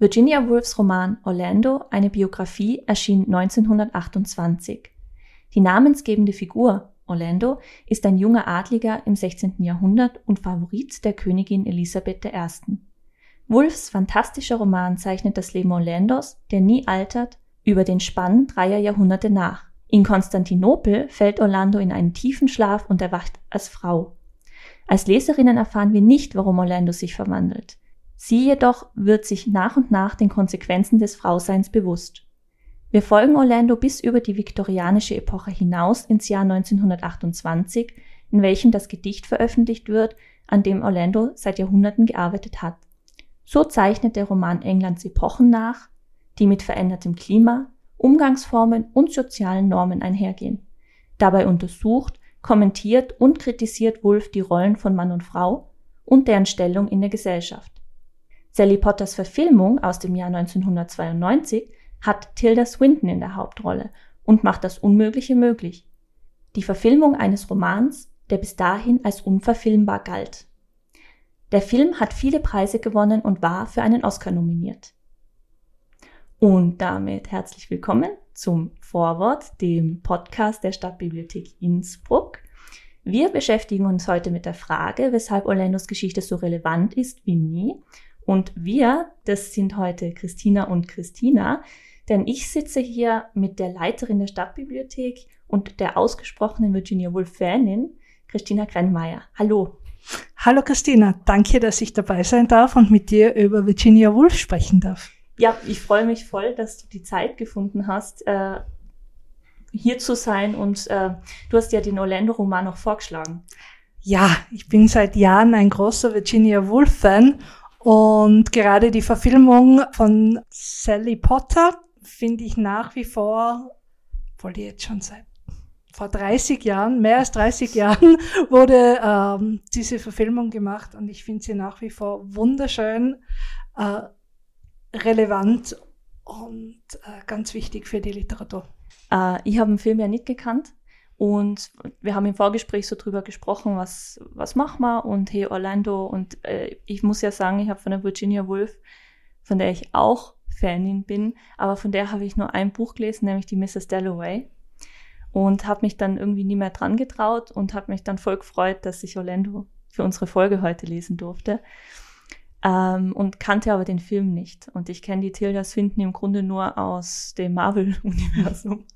Virginia Woolfs Roman Orlando, eine Biografie, erschien 1928. Die namensgebende Figur, Orlando, ist ein junger Adliger im 16. Jahrhundert und Favorit der Königin Elisabeth I. Woolfs fantastischer Roman zeichnet das Leben Orlandos, der nie altert, über den Spann dreier Jahrhunderte nach. In Konstantinopel fällt Orlando in einen tiefen Schlaf und erwacht als Frau. Als Leserinnen erfahren wir nicht, warum Orlando sich verwandelt. Sie jedoch wird sich nach und nach den Konsequenzen des Frauseins bewusst. Wir folgen Orlando bis über die viktorianische Epoche hinaus ins Jahr 1928, in welchem das Gedicht veröffentlicht wird, an dem Orlando seit Jahrhunderten gearbeitet hat. So zeichnet der Roman Englands Epochen nach, die mit verändertem Klima, Umgangsformen und sozialen Normen einhergehen. Dabei untersucht, kommentiert und kritisiert Wolf die Rollen von Mann und Frau und deren Stellung in der Gesellschaft. Sally Potters Verfilmung aus dem Jahr 1992 hat Tilda Swinton in der Hauptrolle und macht das Unmögliche möglich. Die Verfilmung eines Romans, der bis dahin als unverfilmbar galt. Der Film hat viele Preise gewonnen und war für einen Oscar nominiert. Und damit herzlich willkommen zum Vorwort, dem Podcast der Stadtbibliothek Innsbruck. Wir beschäftigen uns heute mit der Frage, weshalb Orlandos Geschichte so relevant ist wie nie und wir, das sind heute Christina und Christina, denn ich sitze hier mit der Leiterin der Stadtbibliothek und der ausgesprochenen Virginia Woolf-Fanin, Christina Grennmeier. Hallo. Hallo Christina, danke, dass ich dabei sein darf und mit dir über Virginia Woolf sprechen darf. Ja, ich freue mich voll, dass du die Zeit gefunden hast, äh, hier zu sein und äh, du hast ja den Orlando-Roman noch vorgeschlagen. Ja, ich bin seit Jahren ein großer Virginia Woolf-Fan und gerade die Verfilmung von Sally Potter finde ich nach wie vor, die jetzt schon seit vor 30 Jahren, mehr als 30 Jahren, wurde ähm, diese Verfilmung gemacht und ich finde sie nach wie vor wunderschön, äh, relevant und äh, ganz wichtig für die Literatur. Äh, ich habe den Film ja nicht gekannt und wir haben im Vorgespräch so drüber gesprochen, was, was machen wir und hey Orlando. Und äh, ich muss ja sagen, ich habe von der Virginia Woolf, von der ich auch Fanin bin, aber von der habe ich nur ein Buch gelesen, nämlich die Mrs. Dalloway. Und habe mich dann irgendwie nie mehr dran getraut und habe mich dann voll gefreut, dass ich Orlando für unsere Folge heute lesen durfte. Ähm, und kannte aber den Film nicht. Und ich kenne die Tilda Swinton im Grunde nur aus dem Marvel-Universum.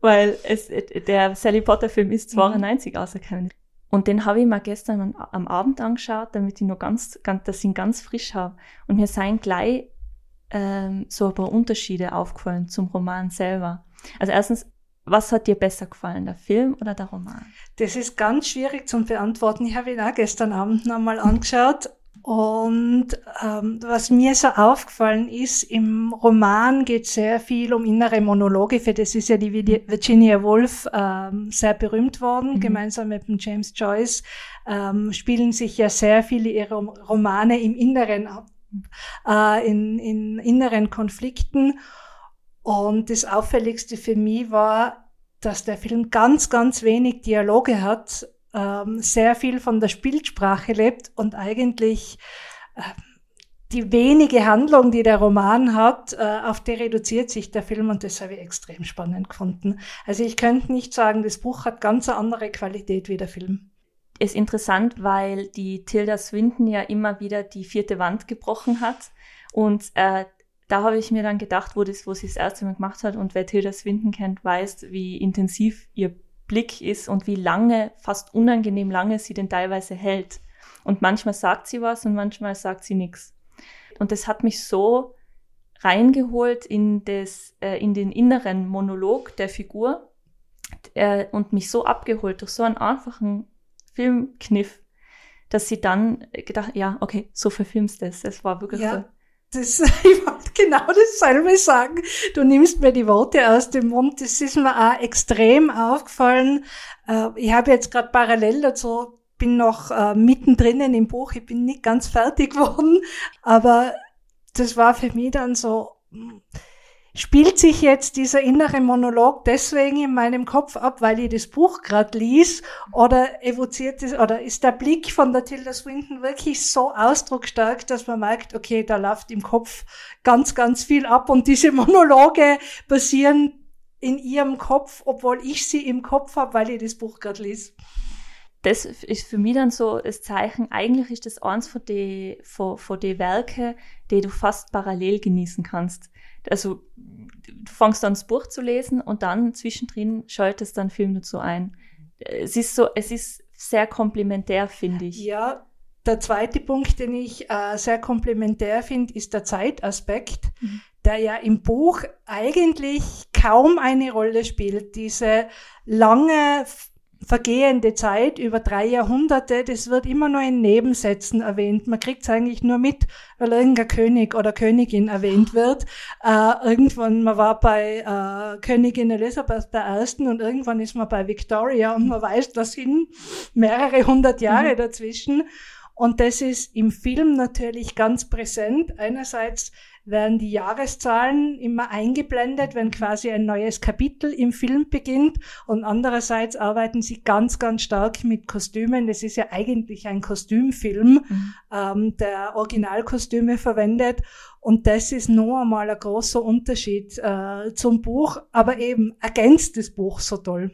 weil es, der Sally Potter Film ist 92 mhm. auserkannt. Und den habe ich mir gestern am, Abend angeschaut, damit ich noch ganz, ganz, dass ich ihn ganz frisch habe. Und mir seien gleich ähm, so ein paar Unterschiede aufgefallen zum Roman selber. Also erstens, was hat dir besser gefallen, der Film oder der Roman? Das ist ganz schwierig zu beantworten. Ich habe ihn auch gestern Abend nochmal angeschaut. Und ähm, was mir so aufgefallen ist, im Roman geht sehr viel um innere Monologe. Für das ist ja die Virginia Woolf ähm, sehr berühmt worden. Mhm. Gemeinsam mit dem James Joyce ähm, spielen sich ja sehr viele ihrer Romane im Inneren ab, äh, in, in inneren Konflikten. Und das Auffälligste für mich war, dass der Film ganz, ganz wenig Dialoge hat ähm, sehr viel von der Bildsprache lebt und eigentlich äh, die wenige Handlung, die der Roman hat, äh, auf die reduziert sich der Film und das habe ich extrem spannend gefunden. Also ich könnte nicht sagen, das Buch hat ganz eine andere Qualität wie der Film. Ist interessant, weil die Tilda Swinton ja immer wieder die vierte Wand gebrochen hat und äh, da habe ich mir dann gedacht, wo, das, wo sie das erste Mal gemacht hat und wer Tilda Swinton kennt, weiß, wie intensiv ihr Blick ist und wie lange, fast unangenehm lange sie denn teilweise hält. Und manchmal sagt sie was und manchmal sagt sie nichts. Und das hat mich so reingeholt in, das, äh, in den inneren Monolog der Figur äh, und mich so abgeholt durch so einen einfachen Filmkniff, dass sie dann gedacht, ja, okay, so verfilmst du es. Das war wirklich ja. so das, ich wollte genau dasselbe sagen. Du nimmst mir die Worte aus dem Mund. Das ist mir auch extrem aufgefallen. Äh, ich habe jetzt gerade parallel dazu, bin noch äh, mittendrin im Buch. Ich bin nicht ganz fertig geworden. Aber das war für mich dann so, spielt sich jetzt dieser innere Monolog deswegen in meinem Kopf ab, weil ich das Buch gerade lies oder evoziert es oder ist der Blick von der Tilda Swinton wirklich so ausdrucksstark, dass man merkt, okay, da läuft im Kopf ganz, ganz viel ab und diese Monologe basieren in ihrem Kopf, obwohl ich sie im Kopf habe, weil ich das Buch gerade lese das ist für mich dann so das Zeichen, eigentlich ist das eins von den von, von die die du fast parallel genießen kannst. Also du fängst an das Buch zu lesen und dann zwischendrin schaltest dann Film dazu ein. Es ist so, es ist sehr komplementär, finde ich. Ja, der zweite Punkt, den ich äh, sehr komplementär finde, ist der Zeitaspekt, mhm. der ja im Buch eigentlich kaum eine Rolle spielt. Diese lange vergehende Zeit über drei Jahrhunderte, das wird immer nur in Nebensätzen erwähnt. Man kriegt es eigentlich nur mit, weil irgendein König oder Königin erwähnt wird. Äh, irgendwann, man war bei äh, Königin Elisabeth I. und irgendwann ist man bei Victoria und man weiß, da sind mehrere hundert Jahre mhm. dazwischen. Und das ist im Film natürlich ganz präsent. Einerseits werden die Jahreszahlen immer eingeblendet, wenn quasi ein neues Kapitel im Film beginnt. Und andererseits arbeiten sie ganz, ganz stark mit Kostümen. Das ist ja eigentlich ein Kostümfilm, mhm. ähm, der Originalkostüme verwendet. Und das ist noch einmal ein großer Unterschied äh, zum Buch, aber eben ergänzt das Buch so toll.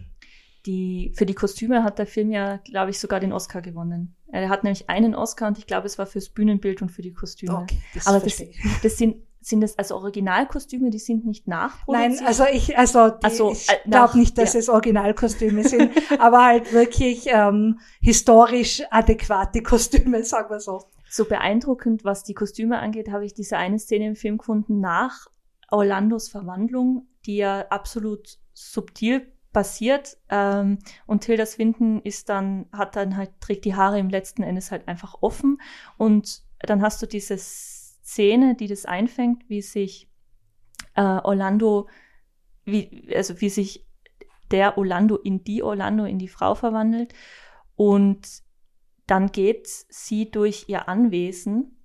Die, für die Kostüme hat der Film ja, glaube ich, sogar den Oscar gewonnen. Er hat nämlich einen Oscar und ich glaube, es war fürs Bühnenbild und für die Kostüme. Okay, das Aber das, das sind sind das also Originalkostüme, die sind nicht nachproduziert? Nein, also ich, also, also ich äh, glaube nicht, dass ja. es Originalkostüme sind, aber halt wirklich ähm, historisch adäquate Kostüme, sagen wir so. So beeindruckend, was die Kostüme angeht, habe ich diese eine Szene im Film gefunden nach Orlandos Verwandlung, die ja absolut subtil passiert. Ähm, und Tilda Swinton ist dann, hat dann halt, trägt die Haare im letzten Endes halt einfach offen. Und dann hast du diese Szene, die das einfängt, wie sich äh, Orlando, wie, also wie sich der Orlando in die Orlando, in die Frau verwandelt. Und dann geht sie durch ihr Anwesen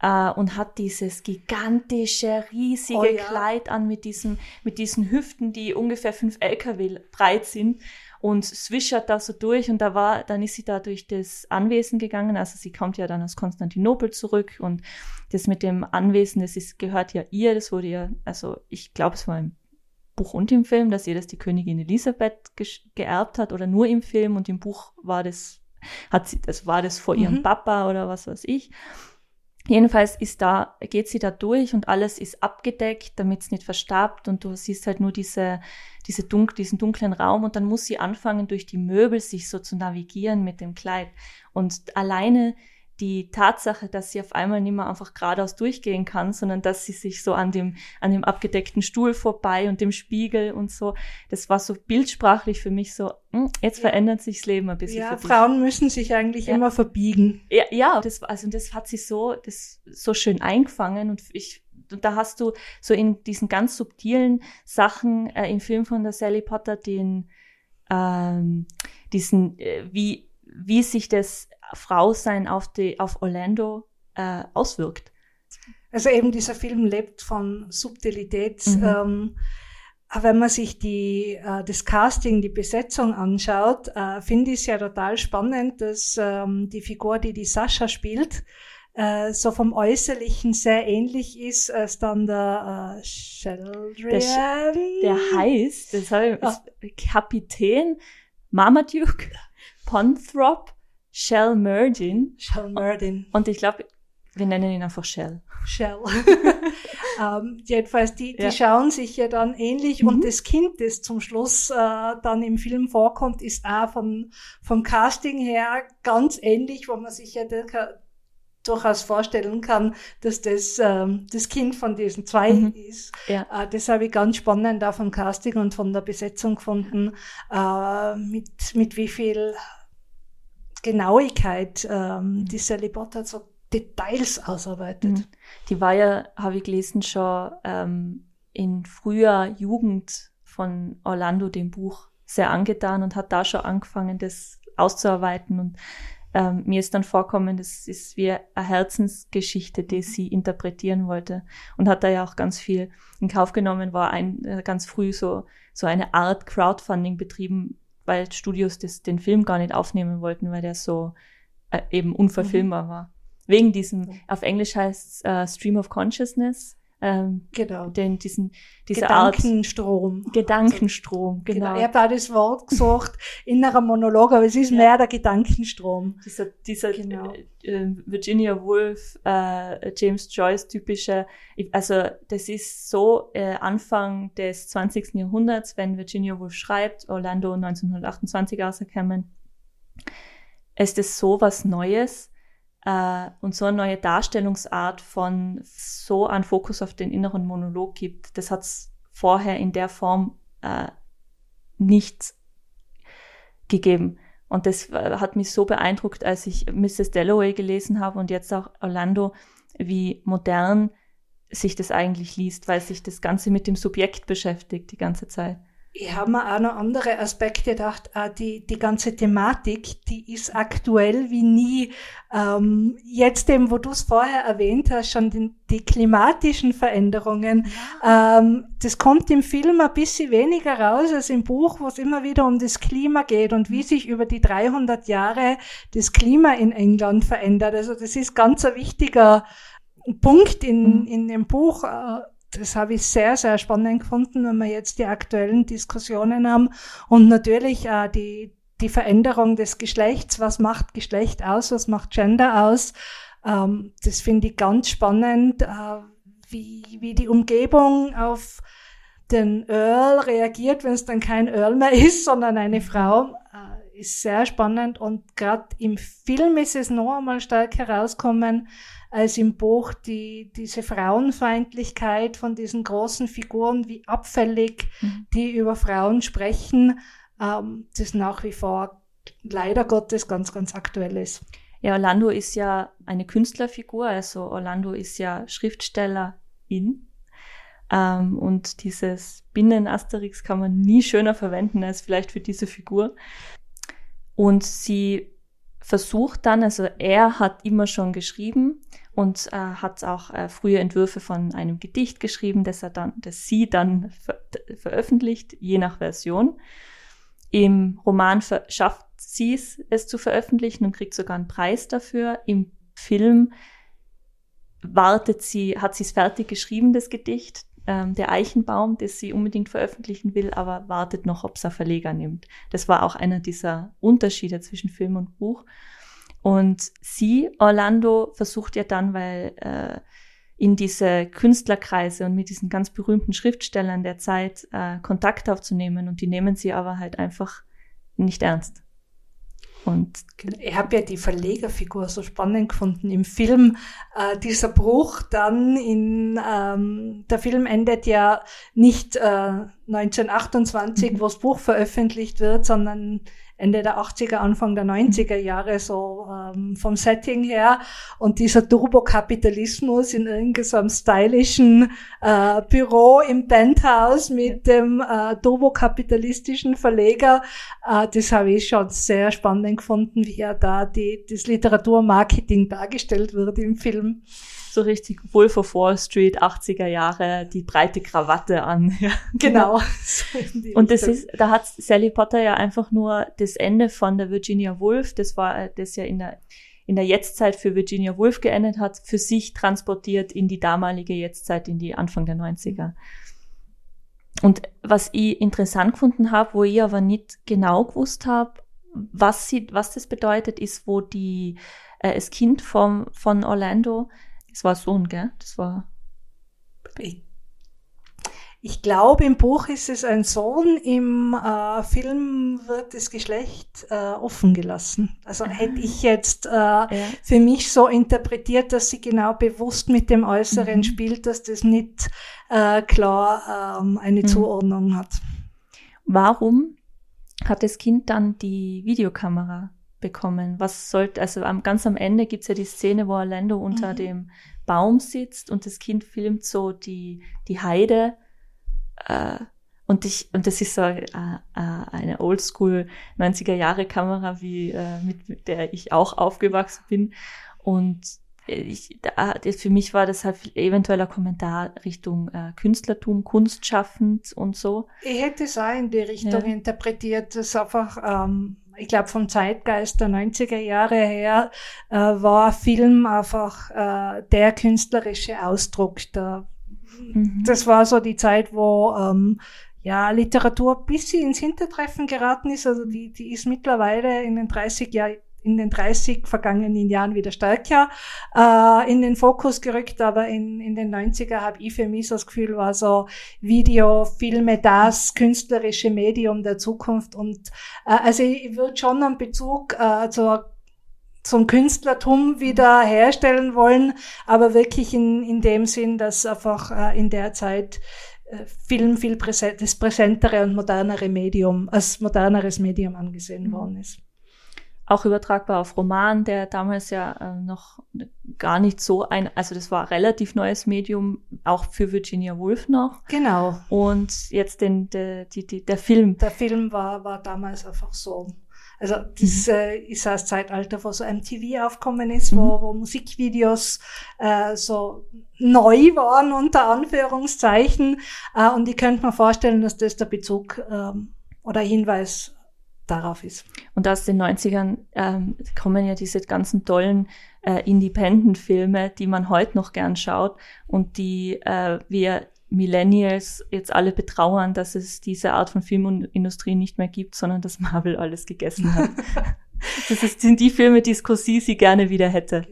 äh, und hat dieses gigantische, riesige oh, ja. Kleid an mit, diesem, mit diesen Hüften, die ungefähr fünf LKW breit sind und swischert da so durch und da war, dann ist sie da durch das Anwesen gegangen, also sie kommt ja dann aus Konstantinopel zurück und das mit dem Anwesen, das ist, gehört ja ihr, das wurde ja, also ich glaube, es war im Buch und im Film, dass ihr das die Königin Elisabeth geerbt hat oder nur im Film und im Buch war das, hat sie, das war das vor ihrem mhm. Papa oder was weiß ich. Jedenfalls ist da, geht sie da durch und alles ist abgedeckt, damit es nicht verstarbt und du siehst halt nur diese, diese dunk, diesen dunklen Raum und dann muss sie anfangen, durch die Möbel sich so zu navigieren mit dem Kleid. Und alleine die Tatsache, dass sie auf einmal nicht mehr einfach geradeaus durchgehen kann, sondern dass sie sich so an dem, an dem abgedeckten Stuhl vorbei und dem Spiegel und so, das war so bildsprachlich für mich so, hm, jetzt ja. verändert sich das Leben ein bisschen. Ja, Frauen müssen sich eigentlich ja. immer verbiegen. Ja, ja, das, also das hat sie so, das so schön eingefangen und ich, und da hast du so in diesen ganz subtilen Sachen äh, im Film von der Sally Potter den, ähm, diesen, äh, wie, wie sich das Frausein auf, die, auf Orlando äh, auswirkt. Also eben dieser Film lebt von Subtilität. Mhm. Ähm, wenn man sich die, äh, das Casting, die Besetzung anschaut, äh, finde ich es ja total spannend, dass ähm, die Figur, die die Sascha spielt, äh, so vom Äußerlichen sehr ähnlich ist als dann der äh, Sheldrian. Der, der heißt, das habe ich, ah. Kapitän Marmaduke Ponthrop Shell Merdin. Shell Merdin. Und ich glaube, wir nennen ihn einfach Shell. Shell. ähm, jedenfalls, die, die ja. schauen sich ja dann ähnlich mhm. und das Kind, das zum Schluss äh, dann im Film vorkommt, ist auch von, vom Casting her ganz ähnlich, wo man sich ja durchaus vorstellen kann, dass das ähm, das Kind von diesen zwei mhm. ist. Ja. Äh, das habe ich ganz spannend auch vom Casting und von der Besetzung gefunden, äh, mit, mit wie viel Genauigkeit ähm, die Sally Potter so Details ausarbeitet. Mhm. Die war ja, habe ich gelesen, schon ähm, in früher Jugend von Orlando dem Buch sehr angetan und hat da schon angefangen, das auszuarbeiten. Und ähm, mir ist dann vorkommen, das ist wie eine Herzensgeschichte, die sie interpretieren wollte und hat da ja auch ganz viel in Kauf genommen, war ein äh, ganz früh so so eine Art Crowdfunding betrieben, weil Studios das, den Film gar nicht aufnehmen wollten, weil der so äh, eben unverfilmbar mhm. war. Wegen diesem, auf Englisch heißt äh, Stream of Consciousness, ähm, genau. Den, diesen, diese Gedankenstrom. Art, Gedankenstrom, genau. genau. Ich habe da das Wort gesucht, innerer Monolog, aber es ist ja. mehr der Gedankenstrom. Dieser, dieser genau. äh, äh Virginia Woolf, äh, James Joyce typische, also das ist so äh, Anfang des 20. Jahrhunderts, wenn Virginia Woolf schreibt, Orlando 1928 rausgekommen, ist es so was Neues, äh, und so eine neue Darstellungsart von so einen Fokus auf den inneren Monolog gibt, das hat es vorher in der Form äh, nicht gegeben. Und das äh, hat mich so beeindruckt, als ich Mrs. Dalloway gelesen habe und jetzt auch Orlando, wie modern sich das eigentlich liest, weil sich das Ganze mit dem Subjekt beschäftigt die ganze Zeit ich habe mir auch noch andere Aspekte gedacht. Die, die ganze Thematik, die ist aktuell wie nie. Ähm, jetzt eben, wo du es vorher erwähnt hast, schon die, die klimatischen Veränderungen. Ja. Ähm, das kommt im Film ein bisschen weniger raus als im Buch, wo es immer wieder um das Klima geht und wie mhm. sich über die 300 Jahre das Klima in England verändert. Also das ist ganz ein wichtiger Punkt in, mhm. in dem Buch. Äh, das habe ich sehr, sehr spannend gefunden, wenn wir jetzt die aktuellen Diskussionen haben und natürlich äh, die, die Veränderung des Geschlechts. Was macht Geschlecht aus? Was macht Gender aus? Ähm, das finde ich ganz spannend, äh, wie, wie die Umgebung auf den Earl reagiert, wenn es dann kein Earl mehr ist, sondern eine Frau. Äh, ist sehr spannend und gerade im Film ist es noch einmal stark herauskommen, als im Buch die, diese Frauenfeindlichkeit von diesen großen Figuren, wie abfällig mhm. die über Frauen sprechen, ähm, das nach wie vor leider Gottes ganz, ganz aktuell ist. Ja, Orlando ist ja eine Künstlerfigur, also Orlando ist ja Schriftstellerin. Ähm, und dieses Binnen-Asterix kann man nie schöner verwenden als vielleicht für diese Figur. Und sie versucht dann, also er hat immer schon geschrieben und äh, hat auch äh, frühe Entwürfe von einem Gedicht geschrieben, das er dann, das sie dann ver veröffentlicht, je nach Version. Im Roman schafft sie es, es zu veröffentlichen und kriegt sogar einen Preis dafür. Im Film wartet sie, hat sie es fertig geschrieben, das Gedicht, ähm, der Eichenbaum, das sie unbedingt veröffentlichen will, aber wartet noch, ob es ein Verleger nimmt. Das war auch einer dieser Unterschiede zwischen Film und Buch. Und sie, Orlando, versucht ja dann, weil äh, in diese Künstlerkreise und mit diesen ganz berühmten Schriftstellern der Zeit äh, Kontakt aufzunehmen und die nehmen sie aber halt einfach nicht ernst. Und ich habe ja die Verlegerfigur so spannend gefunden im Film. Äh, dieser Bruch dann in ähm, der Film endet ja nicht äh, 1928, mhm. wo das Buch veröffentlicht wird, sondern Ende der 80er, Anfang der 90er Jahre, so ähm, vom Setting her. Und dieser Turbokapitalismus in irgendeinem stylischen äh, Büro im Penthouse mit dem äh, turbokapitalistischen Verleger, äh, das habe ich schon sehr spannend gefunden, wie er da die, das Literaturmarketing dargestellt wird im Film so richtig Wolf of Wall Street, 80er Jahre, die breite Krawatte an. Ja. Genau. und das ist, da hat Sally Potter ja einfach nur das Ende von der Virginia Woolf, das war, das ja in der, in der Jetztzeit für Virginia Woolf geendet hat, für sich transportiert in die damalige Jetztzeit, in die Anfang der 90er. Und was ich interessant gefunden habe, wo ich aber nicht genau gewusst habe, was, sie, was das bedeutet, ist, wo die, äh, das Kind vom, von Orlando das war Sohn, gell? Das war. Ich, ich glaube, im Buch ist es ein Sohn, im äh, Film wird das Geschlecht äh, offen gelassen. Also ah. hätte ich jetzt äh, ja. für mich so interpretiert, dass sie genau bewusst mit dem Äußeren mhm. spielt, dass das nicht äh, klar ähm, eine mhm. Zuordnung hat. Warum hat das Kind dann die Videokamera bekommen. Was sollte, also am, ganz am Ende gibt's ja die Szene, wo Orlando unter mhm. dem Baum sitzt und das Kind filmt so die, die Heide. Äh, und ich, und das ist so äh, äh, eine Oldschool 90er Jahre Kamera, wie, äh, mit der ich auch aufgewachsen bin. Und ich, da, für mich war das halt eventueller Kommentar Richtung äh, Künstlertum, Kunstschaffend und so. Ich hätte es auch in die Richtung ja. interpretiert, dass einfach, ähm, ich glaube, vom Zeitgeist der 90er Jahre her äh, war Film einfach äh, der künstlerische Ausdruck. Der, mhm. Das war so die Zeit, wo ähm, ja, Literatur bis sie ins Hintertreffen geraten ist. Also die, die ist mittlerweile in den 30 Jahren in den 30 vergangenen Jahren wieder stärker äh, in den Fokus gerückt, aber in, in den 90er habe ich für mich so das Gefühl, war so Video, Filme das künstlerische Medium der Zukunft und äh, also ich würde schon einen Bezug äh, zur zum Künstlertum wieder herstellen wollen, aber wirklich in, in dem Sinn, dass einfach äh, in der Zeit äh, Film viel präsent, das präsentere und modernere Medium, als moderneres Medium angesehen mhm. worden ist. Auch übertragbar auf Roman, der damals ja äh, noch gar nicht so ein, also das war relativ neues Medium, auch für Virginia Woolf noch. Genau. Und jetzt den, der, die, die, der Film. Der Film war, war damals einfach so also das mhm. äh, ist das Zeitalter, wo so MTV aufkommen ist, mhm. wo, wo Musikvideos äh, so neu waren, unter Anführungszeichen. Äh, und ich könnte mir vorstellen, dass das der Bezug ähm, oder Hinweis darauf ist. Und aus den 90ern ähm, kommen ja diese ganzen tollen äh, Independent-Filme, die man heute noch gern schaut und die äh, wir Millennials jetzt alle betrauern, dass es diese Art von Filmindustrie nicht mehr gibt, sondern dass Marvel alles gegessen hat. das ist, sind die Filme, die Scorsese gerne wieder hätte.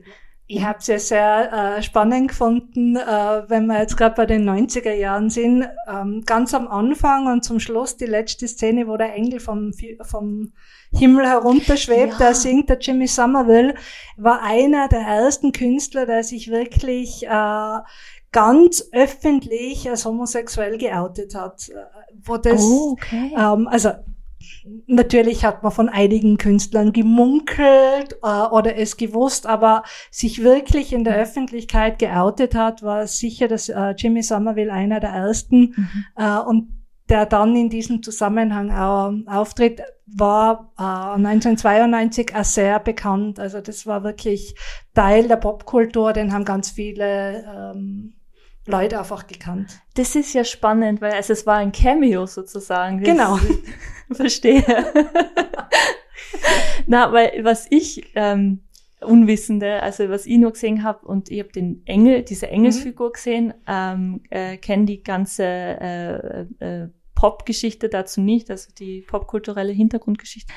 Ich habe es ja sehr äh, spannend gefunden, äh, wenn wir jetzt gerade bei den 90er Jahren sind. Ähm, ganz am Anfang und zum Schluss die letzte Szene, wo der Engel vom, vom Himmel herunterschwebt, ja. da singt der Jimmy Somerville, war einer der ersten Künstler, der sich wirklich äh, ganz öffentlich als homosexuell geoutet hat. Äh, wo das, oh, okay. ähm, also natürlich hat man von einigen Künstlern gemunkelt äh, oder es gewusst, aber sich wirklich in der Öffentlichkeit geoutet hat, war sicher, dass äh, Jimmy Somerville einer der ersten mhm. äh, und der dann in diesem Zusammenhang auch auftritt, war äh, 1992 auch sehr bekannt. Also das war wirklich Teil der Popkultur, den haben ganz viele ähm, Leute einfach gekannt. Das ist ja spannend, weil also es war ein Cameo sozusagen. Genau. Verstehe. Na, weil was ich ähm, Unwissende, also was ich nur gesehen habe und ich habe den Engel, diese Engelsfigur mhm. gesehen, ähm, äh, kenne die ganze äh, äh, Popgeschichte dazu nicht, also die popkulturelle Hintergrundgeschichte.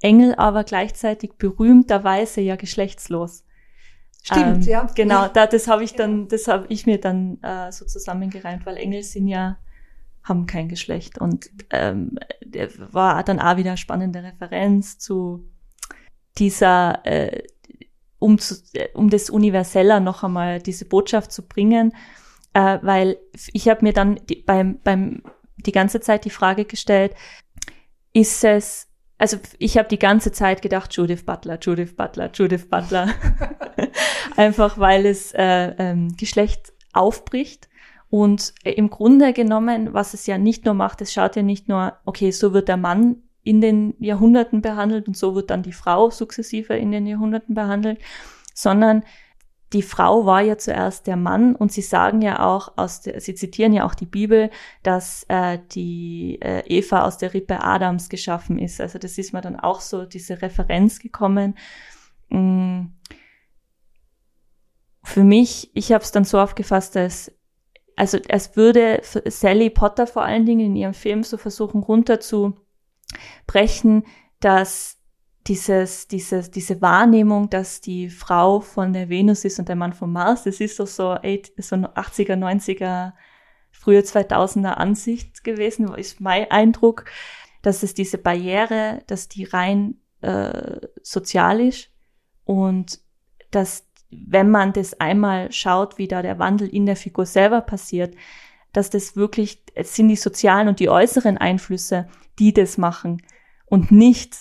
Engel aber gleichzeitig berühmterweise ja geschlechtslos. Stimmt, ähm, ja. Genau, da, das habe ich dann, das habe ich mir dann äh, so zusammengereimt, weil Engel sind ja haben kein Geschlecht und ähm, war dann auch wieder spannende Referenz zu dieser, äh, um, zu, äh, um das Universeller noch einmal diese Botschaft zu bringen, äh, weil ich habe mir dann die, beim, beim die ganze Zeit die Frage gestellt, ist es also ich habe die ganze Zeit gedacht, Judith Butler, Judith Butler, Judith Butler. Einfach weil es äh, ähm, Geschlecht aufbricht. Und im Grunde genommen, was es ja nicht nur macht, es schaut ja nicht nur, okay, so wird der Mann in den Jahrhunderten behandelt und so wird dann die Frau sukzessive in den Jahrhunderten behandelt, sondern die Frau war ja zuerst der Mann und sie sagen ja auch aus der, sie zitieren ja auch die Bibel, dass äh, die äh, Eva aus der Rippe Adams geschaffen ist. Also das ist mir dann auch so diese Referenz gekommen. Mm. Für mich, ich habe es dann so aufgefasst, dass also es würde Sally Potter vor allen Dingen in ihrem Film so versuchen runterzubrechen, dass dieses, dieses, diese Wahrnehmung, dass die Frau von der Venus ist und der Mann vom Mars, das ist doch so, so 80er, 90er, frühe 2000er Ansicht gewesen, ist mein Eindruck, dass es diese Barriere, dass die rein äh, sozial ist und dass wenn man das einmal schaut, wie da der Wandel in der Figur selber passiert, dass das wirklich, es sind die sozialen und die äußeren Einflüsse, die das machen und nicht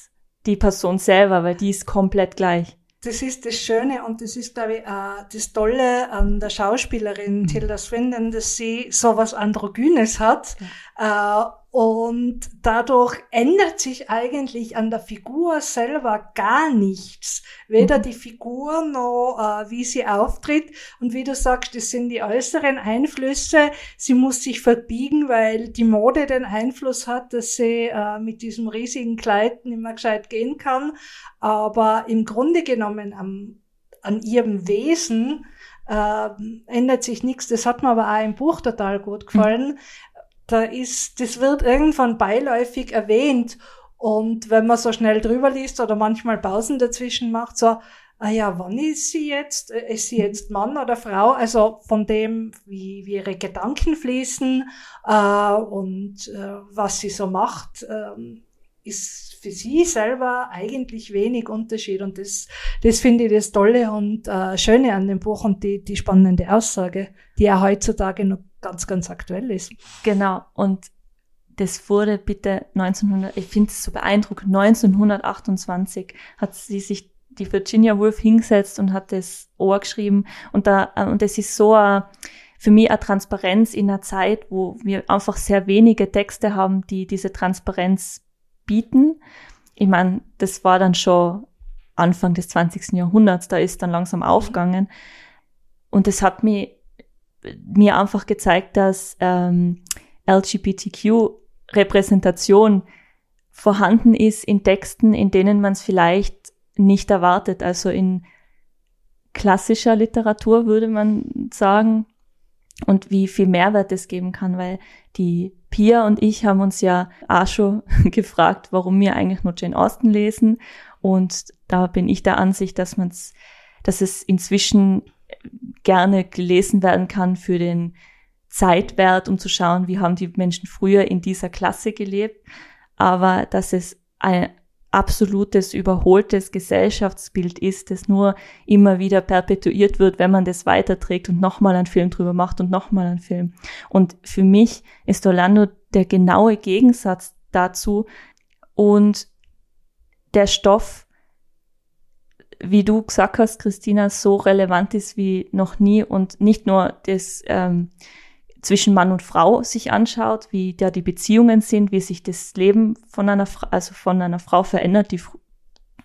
die Person selber, weil die ist komplett gleich. Das ist das Schöne und das ist, glaube ich, auch das Tolle an der Schauspielerin. Tilda Swinton, dass sie sowas Androgynes hat. Ja. Und dadurch ändert sich eigentlich an der Figur selber gar nichts. Weder mhm. die Figur noch äh, wie sie auftritt. Und wie du sagst, das sind die äußeren Einflüsse. Sie muss sich verbiegen, weil die Mode den Einfluss hat, dass sie äh, mit diesem riesigen Kleid nicht mehr gescheit gehen kann. Aber im Grunde genommen am, an ihrem Wesen äh, ändert sich nichts. Das hat mir aber auch im Buch total gut gefallen. Mhm da ist, das wird irgendwann beiläufig erwähnt. Und wenn man so schnell drüber liest oder manchmal Pausen dazwischen macht, so, ah ja, wann ist sie jetzt? Äh, ist sie jetzt Mann oder Frau? Also von dem, wie, wie ihre Gedanken fließen äh, und äh, was sie so macht, äh, ist für sie selber eigentlich wenig Unterschied. Und das, das finde ich das Tolle und äh, Schöne an dem Buch und die, die spannende Aussage, die ja heutzutage noch ganz, ganz aktuell ist. Genau. Und das wurde bitte 1900, ich finde es so beeindruckend, 1928 hat sie sich die Virginia Woolf hingesetzt und hat das Ohr geschrieben und da, äh, und das ist so a, für mich eine Transparenz in einer Zeit, wo wir einfach sehr wenige Texte haben, die diese Transparenz bieten. Ich meine, das war dann schon Anfang des 20. Jahrhunderts, da ist dann langsam aufgegangen. Und es hat mich mir einfach gezeigt, dass ähm, LGBTQ-Repräsentation vorhanden ist in Texten, in denen man es vielleicht nicht erwartet. Also in klassischer Literatur würde man sagen und wie viel Mehrwert es geben kann, weil die Pia und ich haben uns ja auch schon gefragt, warum wir eigentlich nur Jane Austen lesen und da bin ich der Ansicht, dass man es, dass es inzwischen gerne gelesen werden kann für den Zeitwert, um zu schauen, wie haben die Menschen früher in dieser Klasse gelebt, aber dass es ein absolutes, überholtes Gesellschaftsbild ist, das nur immer wieder perpetuiert wird, wenn man das weiterträgt und nochmal einen Film drüber macht und nochmal einen Film. Und für mich ist Orlando der genaue Gegensatz dazu und der Stoff wie du gesagt hast, Christina, so relevant ist wie noch nie und nicht nur das ähm, zwischen Mann und Frau sich anschaut, wie da die Beziehungen sind, wie sich das Leben von einer, also von einer Frau verändert, die,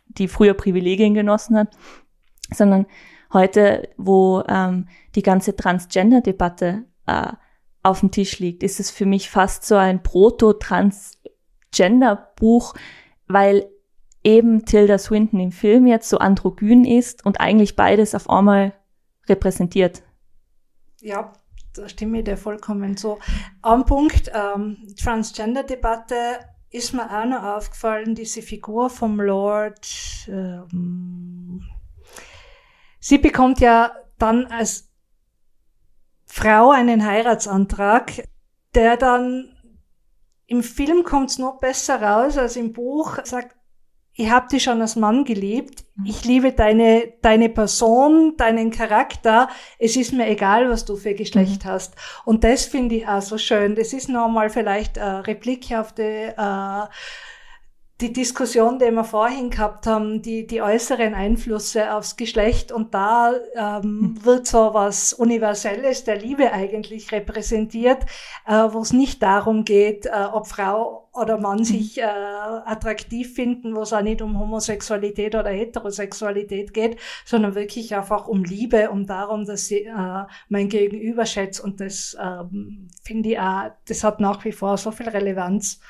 die früher Privilegien genossen hat, sondern heute, wo ähm, die ganze Transgender-Debatte äh, auf dem Tisch liegt, ist es für mich fast so ein Proto-Transgender-Buch, weil eben Tilda Swinton im Film jetzt so androgyn ist und eigentlich beides auf einmal repräsentiert. Ja, da stimme ich dir vollkommen so. Am Punkt ähm, Transgender-Debatte ist mir auch noch aufgefallen, diese Figur vom Lord. Ähm, sie bekommt ja dann als Frau einen Heiratsantrag, der dann im Film kommt es noch besser raus als im Buch. Sagt, ich habe dich schon als Mann geliebt. Mhm. Ich liebe deine, deine Person, deinen Charakter. Es ist mir egal, was du für Geschlecht mhm. hast. Und das finde ich auch so schön. Das ist nochmal vielleicht eine Replik auf die, äh, die Diskussion, die wir vorhin gehabt haben, die, die äußeren Einflüsse aufs Geschlecht und da ähm, hm. wird so was Universelles der Liebe eigentlich repräsentiert, äh, wo es nicht darum geht, äh, ob Frau oder Mann hm. sich äh, attraktiv finden, wo es auch nicht um Homosexualität oder Heterosexualität geht, sondern wirklich einfach um Liebe, um darum, dass sie äh, mein Gegenüber schätzt und das ähm, finde ich auch, das hat nach wie vor so viel Relevanz.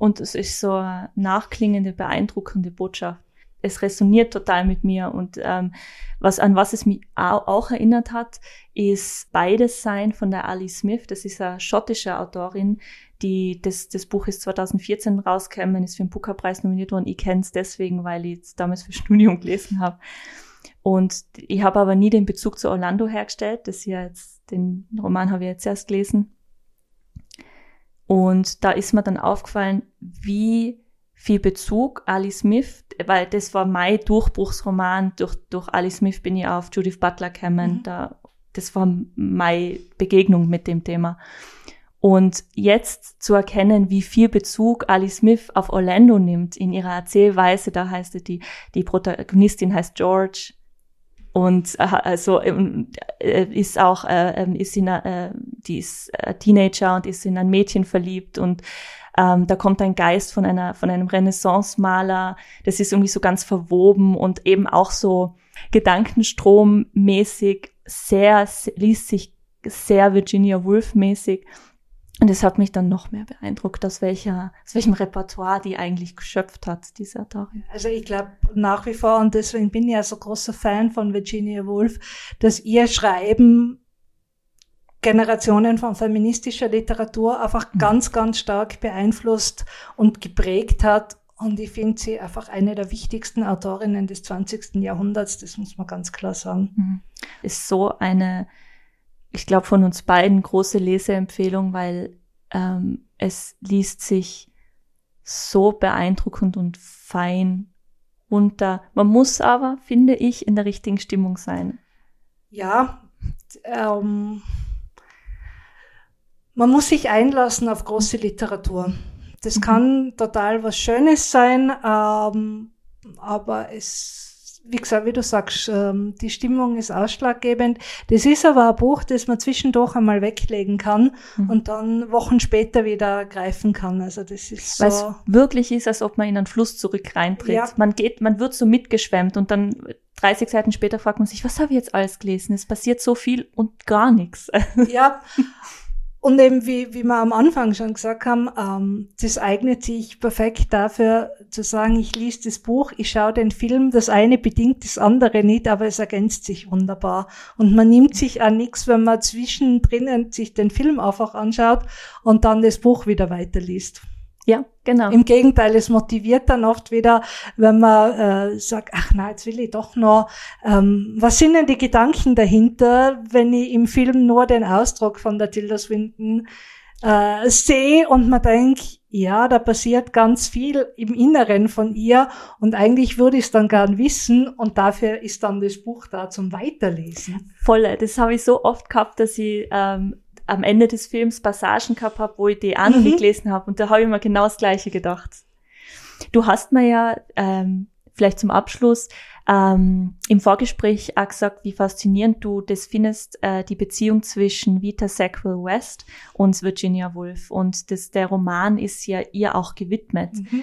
Und es ist so eine nachklingende, beeindruckende Botschaft. Es resoniert total mit mir und ähm, was an was es mich auch, erinnert hat, ist Beides Sein von der Ali Smith. Das ist eine schottische Autorin, die das, das Buch ist 2014 rausgekommen, ist für den Booker-Preis nominiert worden. Ich kenne es deswegen, weil ich es damals für Studium gelesen habe. Und ich habe aber nie den Bezug zu Orlando hergestellt. Das hier jetzt, den Roman habe ich jetzt erst gelesen. Und da ist mir dann aufgefallen, wie viel Bezug Ali Smith, weil das war mein Durchbruchsroman. Durch, durch Ali Smith bin ich auf Judith Butler gekommen. Mhm. Da, das war meine Begegnung mit dem Thema. Und jetzt zu erkennen, wie viel Bezug Ali Smith auf Orlando nimmt in ihrer Erzählweise, da heißt es, die, die Protagonistin heißt George, und äh, also äh, ist auch äh, ähm, ist in, äh, die ist Teenager und ist in ein Mädchen verliebt und ähm, da kommt ein Geist von einer von einem Renaissance-Maler. Das ist irgendwie so ganz verwoben und eben auch so Gedankenstrommäßig sehr liest sich sehr Virginia Woolf mäßig. Und es hat mich dann noch mehr beeindruckt, aus, welcher, aus welchem Repertoire die eigentlich geschöpft hat, diese Autorin. Also ich glaube nach wie vor, und deswegen bin ich ja so großer Fan von Virginia Woolf, dass ihr Schreiben Generationen von feministischer Literatur einfach mhm. ganz, ganz stark beeinflusst und geprägt hat. Und ich finde sie einfach eine der wichtigsten Autorinnen des 20. Jahrhunderts, das muss man ganz klar sagen. Mhm. Ist so eine ich glaube, von uns beiden große Leseempfehlung, weil ähm, es liest sich so beeindruckend und fein runter. Man muss aber, finde ich, in der richtigen Stimmung sein. Ja, ähm, man muss sich einlassen auf große Literatur. Das mhm. kann total was Schönes sein, ähm, aber es wie gesagt, wie du sagst, ähm, die Stimmung ist ausschlaggebend. Das ist aber ein Buch, das man zwischendurch einmal weglegen kann mhm. und dann Wochen später wieder greifen kann. Also das ist so. Weil es wirklich ist, als ob man in einen Fluss zurück reintritt. Ja. Man geht, man wird so mitgeschwemmt und dann 30 Seiten später fragt man sich, was habe ich jetzt alles gelesen? Es passiert so viel und gar nichts. Ja. Und eben, wie, wie wir am Anfang schon gesagt haben, ähm, das eignet sich perfekt dafür zu sagen, ich lese das Buch, ich schaue den Film, das eine bedingt das andere nicht, aber es ergänzt sich wunderbar. Und man nimmt sich auch nichts, wenn man zwischendrin sich den Film einfach anschaut und dann das Buch wieder weiterliest. Ja, genau. Im Gegenteil, es motiviert dann oft wieder, wenn man äh, sagt, ach na, jetzt will ich doch noch, ähm, was sind denn die Gedanken dahinter, wenn ich im Film nur den Ausdruck von der Tilda Swinton äh, sehe und man denkt, ja, da passiert ganz viel im Inneren von ihr und eigentlich würde ich es dann gern wissen und dafür ist dann das Buch da zum Weiterlesen. Voll, das habe ich so oft gehabt, dass ich ähm, am Ende des Films Passagen gehabt habe, wo ich die auch noch mhm. gelesen habe. Und da habe ich mir genau das Gleiche gedacht. Du hast mir ja ähm, vielleicht zum Abschluss ähm, im Vorgespräch auch gesagt, wie faszinierend du das findest, äh, die Beziehung zwischen Vita Sackville West und Virginia Woolf. Und das, der Roman ist ja ihr auch gewidmet. Mhm.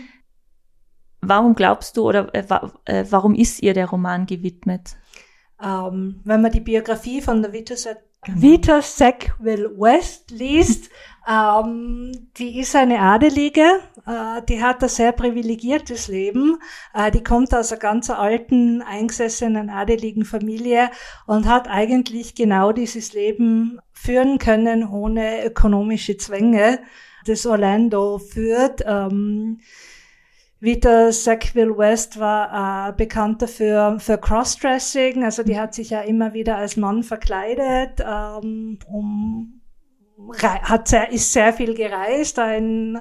Warum glaubst du oder äh, äh, warum ist ihr der Roman gewidmet? Ähm, wenn man die Biografie von der Vita Genau. Vita Sackville West liest, ähm, die ist eine Adelige, äh, die hat ein sehr privilegiertes Leben, äh, die kommt aus einer ganz alten, eingesessenen adeligen Familie und hat eigentlich genau dieses Leben führen können ohne ökonomische Zwänge, das Orlando führt. Ähm, Vita Sackville West war äh, bekannt dafür für Crossdressing, also die hat sich ja immer wieder als Mann verkleidet, ähm, um hat sehr, ist sehr viel gereist in,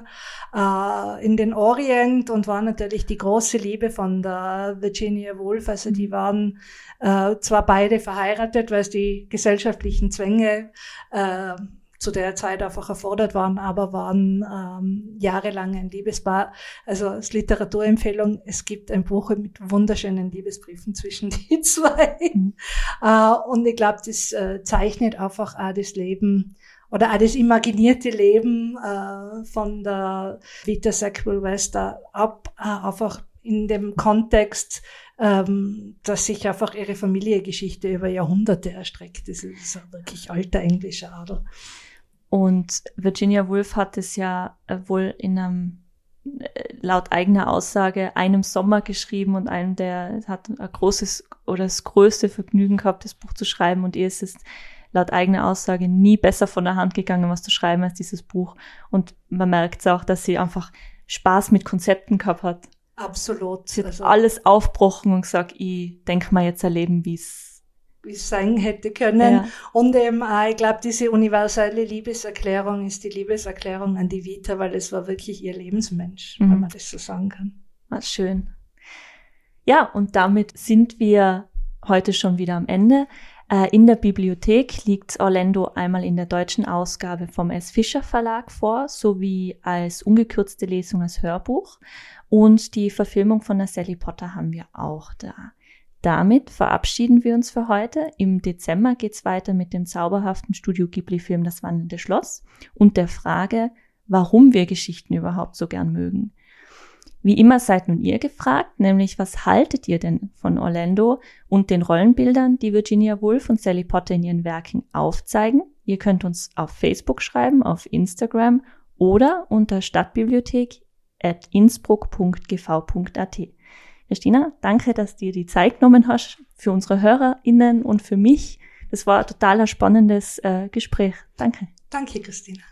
äh, in den Orient und war natürlich die große Liebe von der Virginia Woolf. Also die waren äh, zwar beide verheiratet, weil es die gesellschaftlichen Zwänge äh, zu der Zeit einfach erfordert waren, aber waren ähm, jahrelang ein Liebespaar. Also als Literaturempfehlung, es gibt ein Buch mit wunderschönen Liebesbriefen zwischen die zwei. Mhm. Äh, und ich glaube, das äh, zeichnet einfach auch das Leben oder auch das imaginierte Leben äh, von der Vita Sackville Wester ab, äh, einfach in dem Kontext, ähm, dass sich einfach ihre Familiengeschichte über Jahrhunderte erstreckt. Das ist ein wirklich alter englischer Adel. Und Virginia Woolf hat es ja äh, wohl in einem äh, laut eigener Aussage einem Sommer geschrieben und einem, der hat ein großes oder das größte Vergnügen gehabt, das Buch zu schreiben und ihr ist es laut eigener Aussage nie besser von der Hand gegangen, was zu schreiben als dieses Buch. Und man merkt auch, dass sie einfach Spaß mit Konzepten gehabt hat. Absolut. Sie hat also, alles aufbrochen und gesagt, ich denke mal jetzt erleben, wie es es sein hätte können. Ja. Und eben, ich glaube, diese universelle Liebeserklärung ist die Liebeserklärung an die Vita, weil es war wirklich ihr Lebensmensch, mhm. wenn man das so sagen kann. Was ah, schön. Ja, und damit sind wir heute schon wieder am Ende. Äh, in der Bibliothek liegt Orlando einmal in der deutschen Ausgabe vom S. Fischer Verlag vor, sowie als ungekürzte Lesung als Hörbuch. Und die Verfilmung von der Sally Potter haben wir auch da. Damit verabschieden wir uns für heute. Im Dezember geht's weiter mit dem zauberhaften Studio Ghibli-Film Das wandelnde Schloss und der Frage, warum wir Geschichten überhaupt so gern mögen. Wie immer seid nun ihr gefragt, nämlich was haltet ihr denn von Orlando und den Rollenbildern, die Virginia Woolf und Sally Potter in ihren Werken aufzeigen? Ihr könnt uns auf Facebook schreiben, auf Instagram oder unter stadtbibliothek at innsbruck.gv.at. Christina, danke, dass du dir die Zeit genommen hast für unsere HörerInnen und für mich. Das war ein total spannendes äh, Gespräch. Danke. Danke, Christina.